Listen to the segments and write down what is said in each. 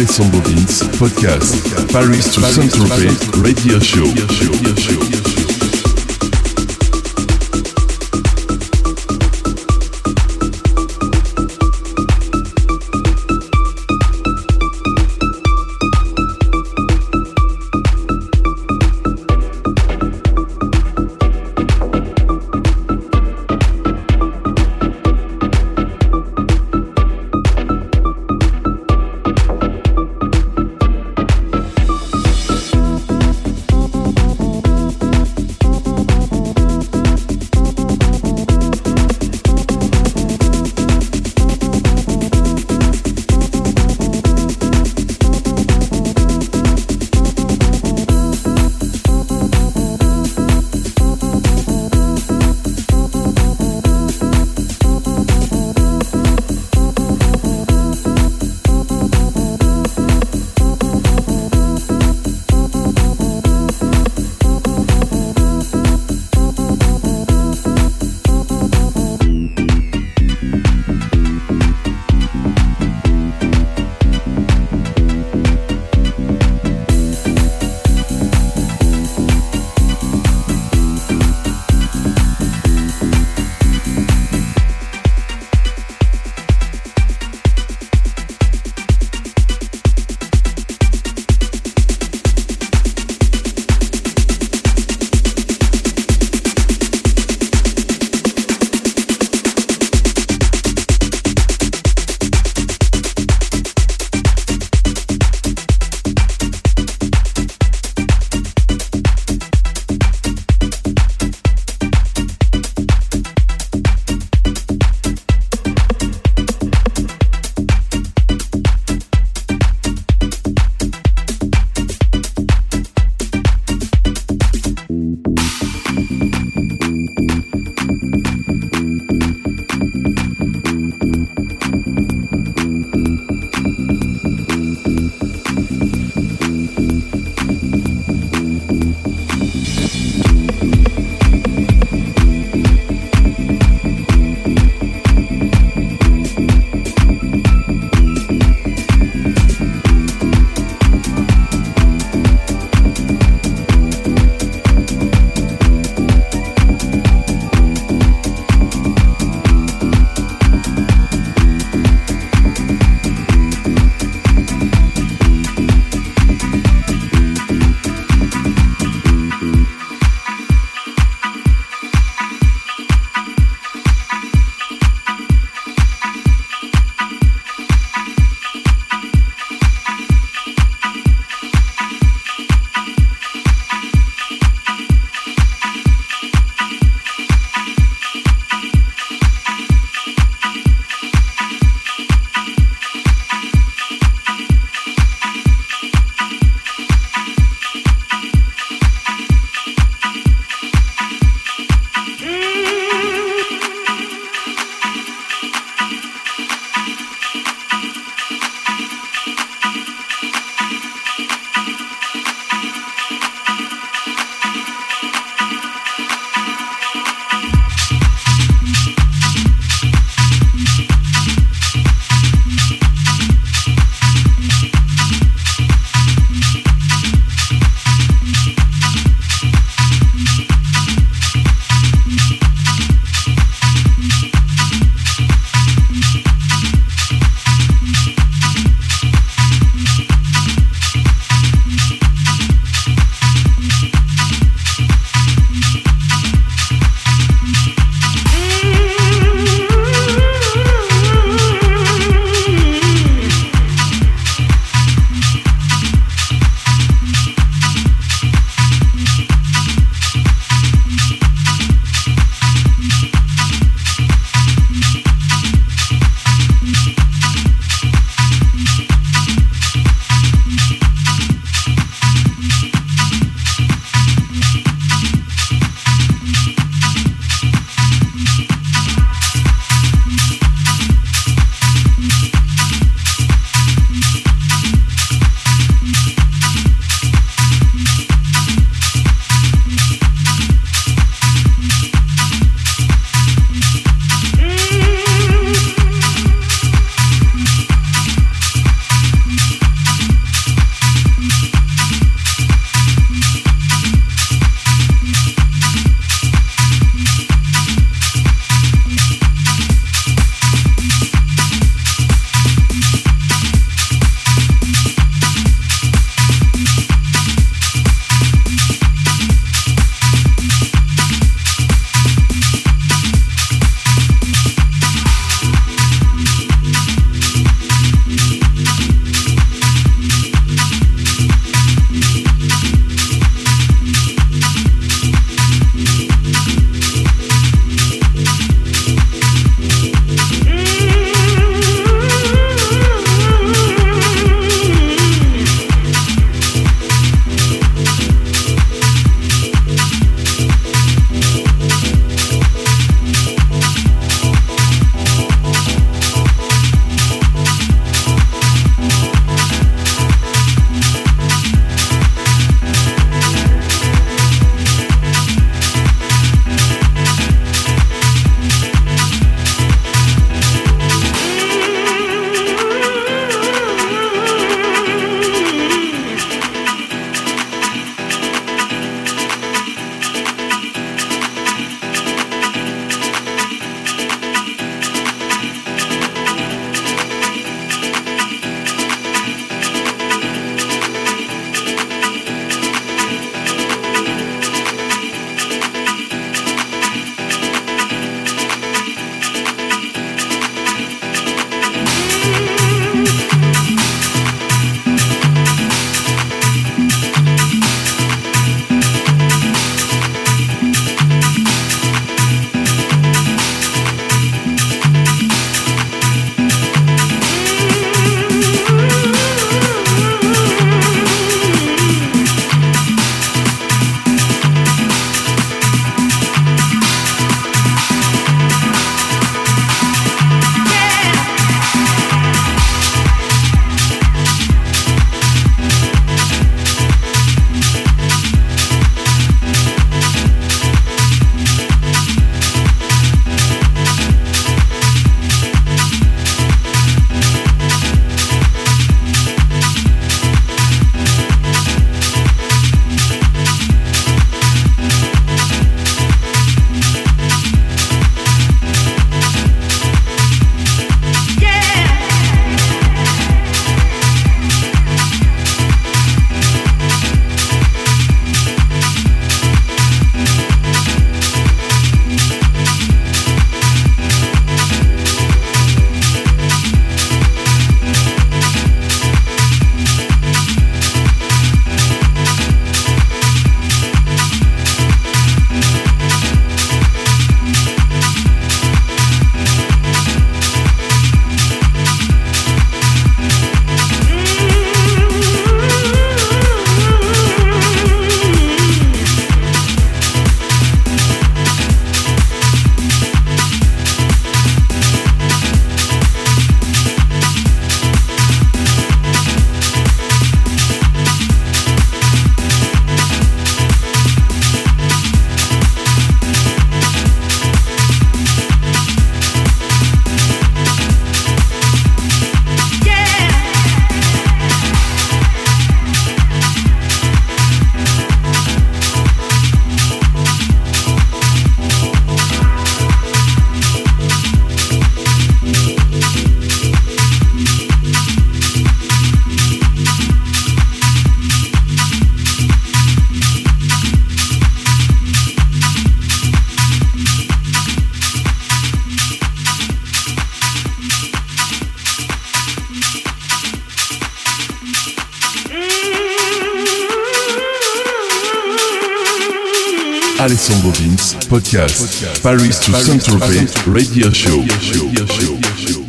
Alessandro Vince, podcast, Paris to Saint-Tropez, radio show. Alessandro Vince, podcast, Paris to Saint-Tropez Radio Show.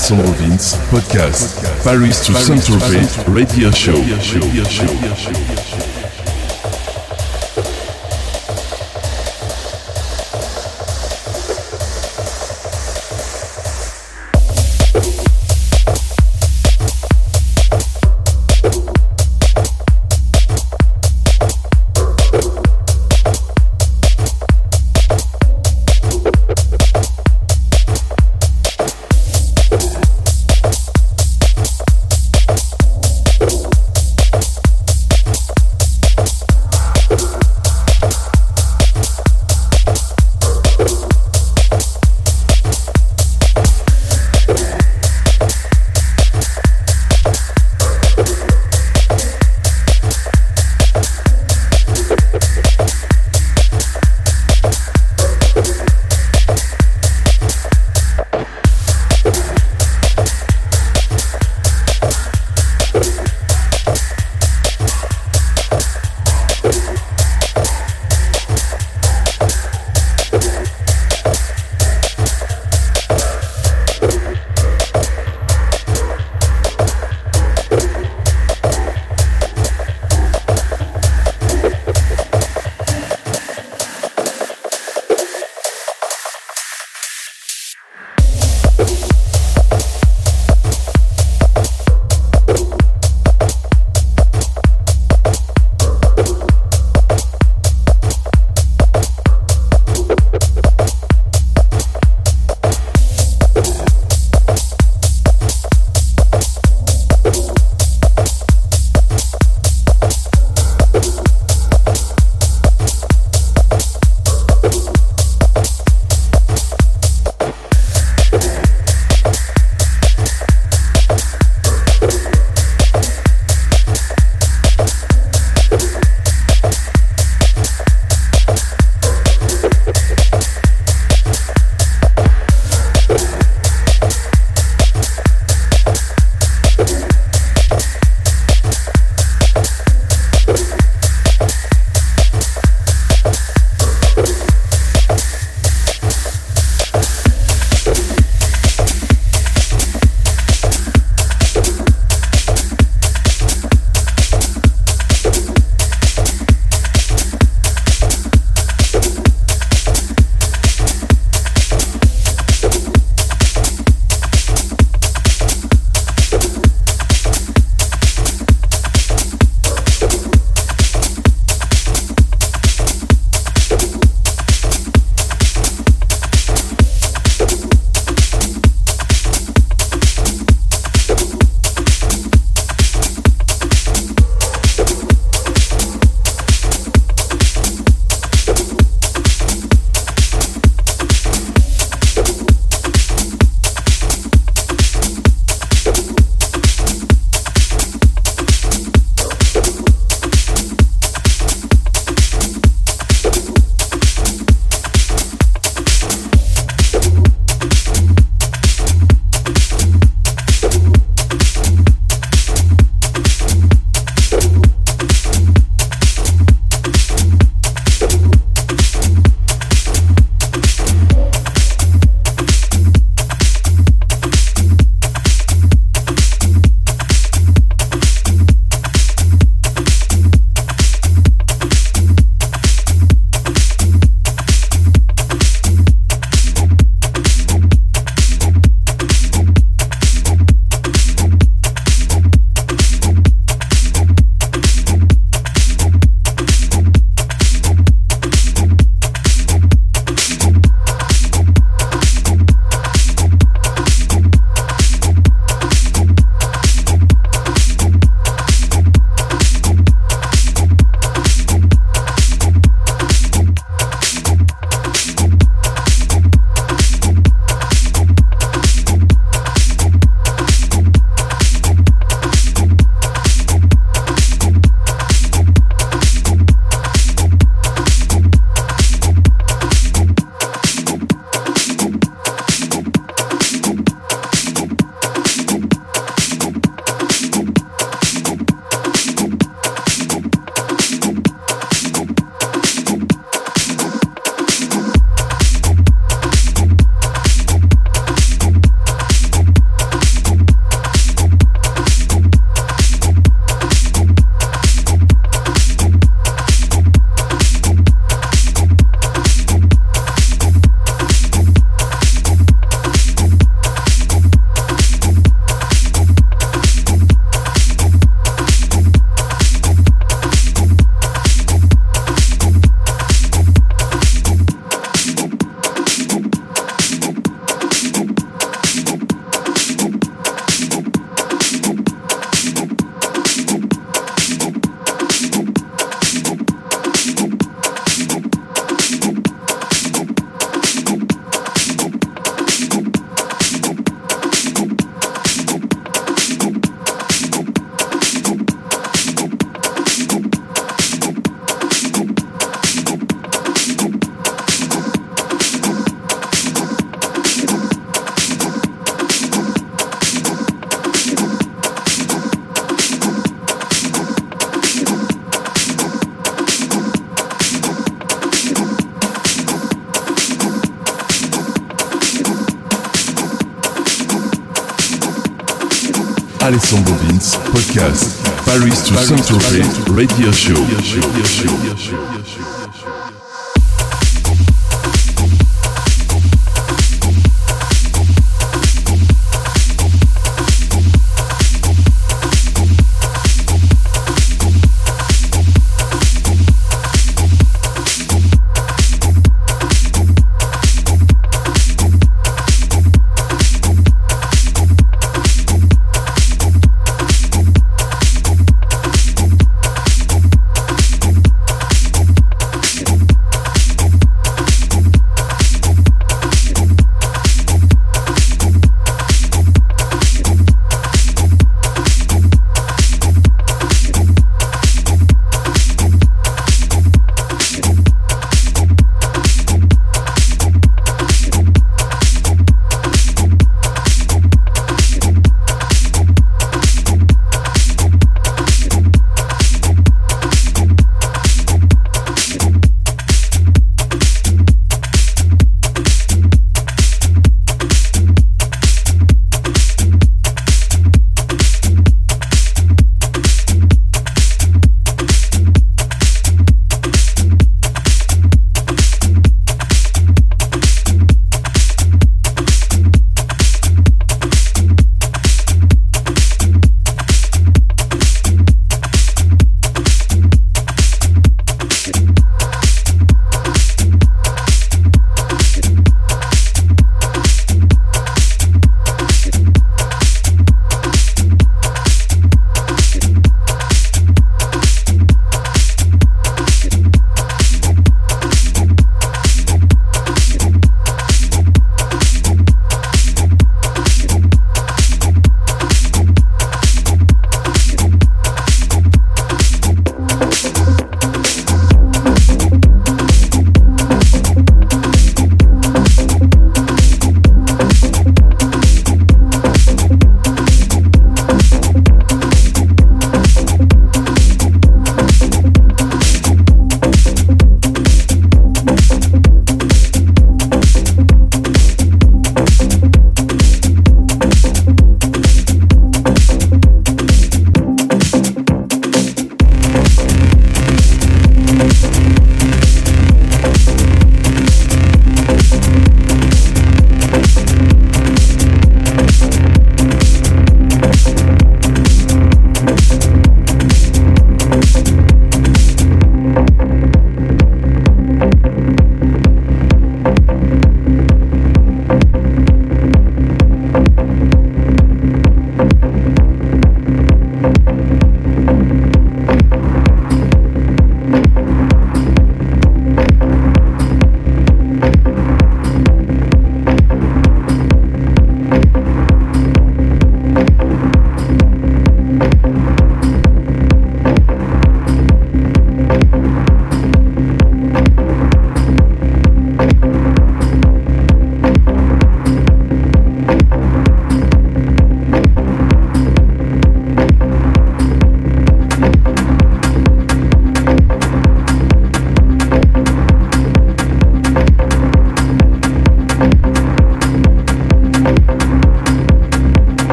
Alessandro Vince, podcast, Paris to Saint-Tropez, radio show.